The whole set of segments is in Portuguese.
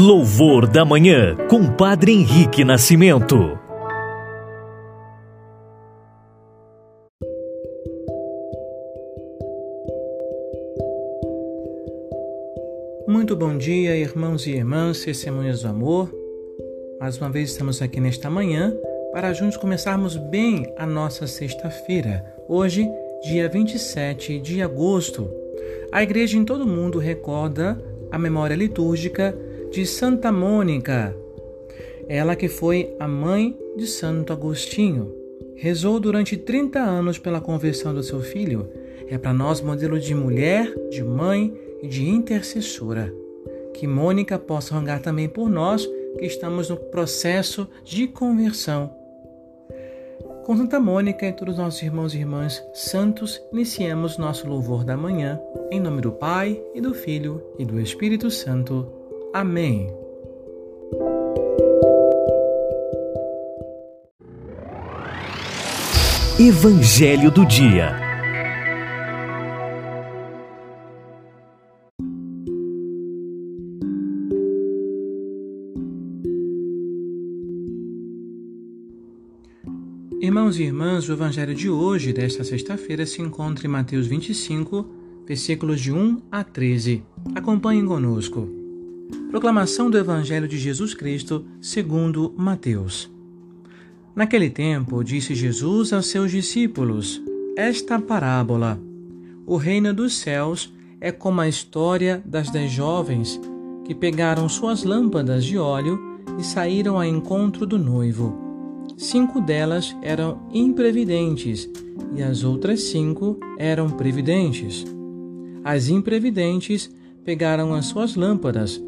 Louvor da Manhã, com Padre Henrique Nascimento. Muito bom dia, irmãos e irmãs, testemunhas do amor. Mais uma vez estamos aqui nesta manhã para juntos começarmos bem a nossa sexta-feira, hoje, dia 27 de agosto. A igreja em todo o mundo recorda a memória litúrgica de Santa Mônica, ela que foi a mãe de Santo Agostinho. Rezou durante 30 anos pela conversão do seu filho. É para nós modelo de mulher, de mãe e de intercessora. Que Mônica possa rogar também por nós que estamos no processo de conversão. Com Santa Mônica e todos os nossos irmãos e irmãs santos, iniciamos nosso louvor da manhã, em nome do Pai, e do Filho, e do Espírito Santo. Amém. Evangelho do Dia. Irmãos e irmãs, o Evangelho de hoje, desta sexta-feira, se encontra em Mateus 25, versículos de 1 a 13. Acompanhem conosco. Proclamação do Evangelho de Jesus Cristo segundo Mateus. Naquele tempo, disse Jesus aos seus discípulos esta parábola: O reino dos céus é como a história das dez jovens que pegaram suas lâmpadas de óleo e saíram ao encontro do noivo. Cinco delas eram imprevidentes e as outras cinco eram previdentes. As imprevidentes pegaram as suas lâmpadas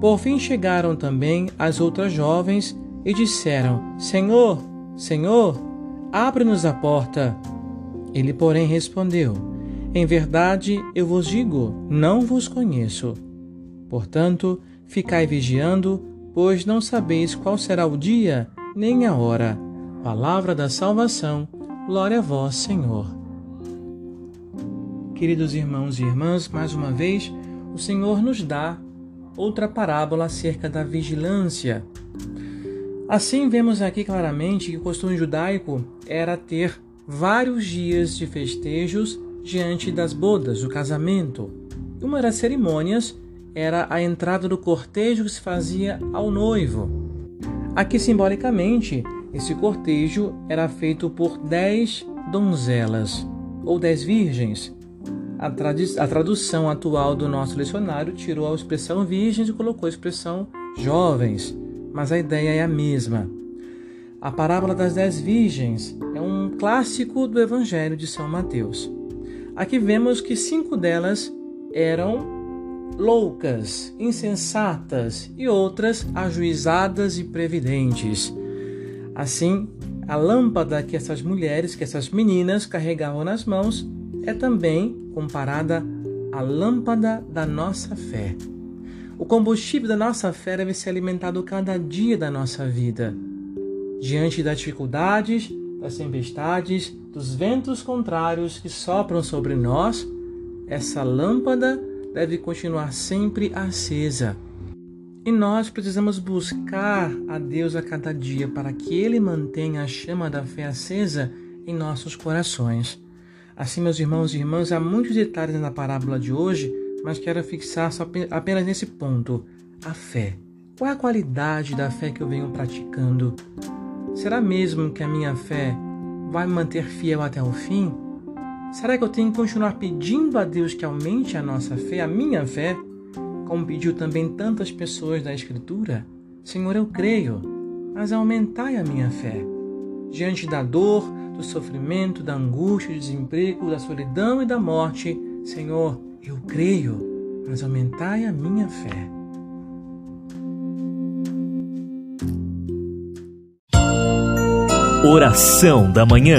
Por fim chegaram também as outras jovens e disseram: Senhor, Senhor, abre-nos a porta. Ele, porém, respondeu: Em verdade eu vos digo, não vos conheço. Portanto, ficai vigiando, pois não sabeis qual será o dia nem a hora. Palavra da salvação, glória a vós, Senhor. Queridos irmãos e irmãs, mais uma vez, o Senhor nos dá outra parábola acerca da vigilância. Assim, vemos aqui claramente que o costume judaico era ter vários dias de festejos diante das bodas, do casamento. Uma das cerimônias era a entrada do cortejo que se fazia ao noivo. Aqui, simbolicamente, esse cortejo era feito por dez donzelas ou dez virgens, a, a tradução atual do nosso lecionário tirou a expressão virgens e colocou a expressão jovens, mas a ideia é a mesma. A parábola das dez virgens é um clássico do Evangelho de São Mateus. Aqui vemos que cinco delas eram loucas, insensatas e outras ajuizadas e previdentes. Assim, a lâmpada que essas mulheres, que essas meninas carregavam nas mãos, é também comparada à lâmpada da nossa fé. O combustível da nossa fé deve ser alimentado cada dia da nossa vida. Diante das dificuldades, das tempestades, dos ventos contrários que sopram sobre nós, essa lâmpada deve continuar sempre acesa. E nós precisamos buscar a Deus a cada dia para que Ele mantenha a chama da fé acesa em nossos corações. Assim, meus irmãos e irmãs, há muitos detalhes na parábola de hoje, mas quero fixar apenas nesse ponto: a fé. Qual é a qualidade da fé que eu venho praticando? Será mesmo que a minha fé vai manter fiel até o fim? Será que eu tenho que continuar pedindo a Deus que aumente a nossa fé, a minha fé, como pediu também tantas pessoas da Escritura? Senhor, eu creio, mas aumentai a minha fé. Diante da dor, do sofrimento, da angústia, do desemprego, da solidão e da morte, Senhor, eu creio, mas aumentai a minha fé. Oração da Manhã.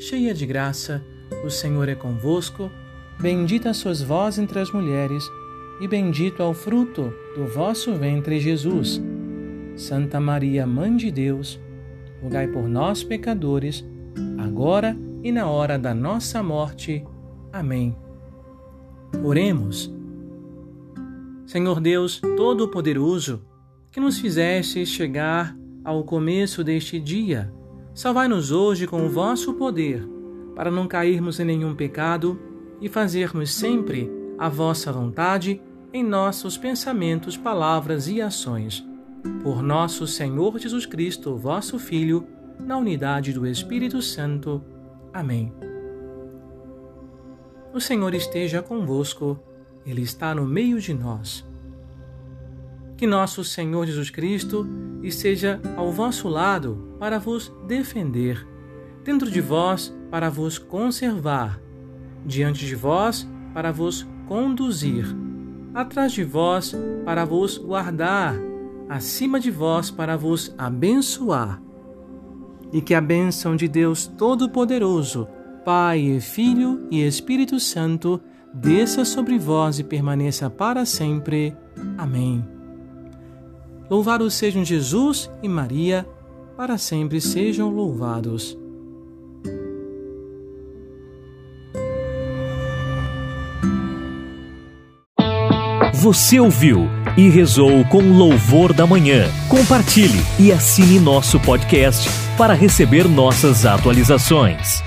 cheia de graça, o Senhor é convosco. Bendita sois vós entre as mulheres, e bendito é o fruto do vosso ventre, Jesus. Santa Maria, Mãe de Deus, rogai por nós, pecadores, agora e na hora da nossa morte. Amém. Oremos. Senhor Deus Todo-Poderoso, que nos fizeste chegar ao começo deste dia, salvai-nos hoje com o vosso poder, para não cairmos em nenhum pecado e fazermos sempre a vossa vontade em nossos pensamentos, palavras e ações. Por nosso Senhor Jesus Cristo, vosso Filho, na unidade do Espírito Santo. Amém. O Senhor esteja convosco, Ele está no meio de nós. Que nosso Senhor Jesus Cristo esteja ao vosso lado para vos defender, dentro de vós para vos conservar, diante de vós para vos conduzir, atrás de vós para vos guardar, acima de vós para vos abençoar e que a bênção de Deus Todo-Poderoso, Pai Filho e Espírito Santo, desça sobre vós e permaneça para sempre. Amém. Louvados sejam Jesus e Maria, para sempre sejam louvados. Você ouviu e rezou com louvor da manhã. Compartilhe e assine nosso podcast para receber nossas atualizações.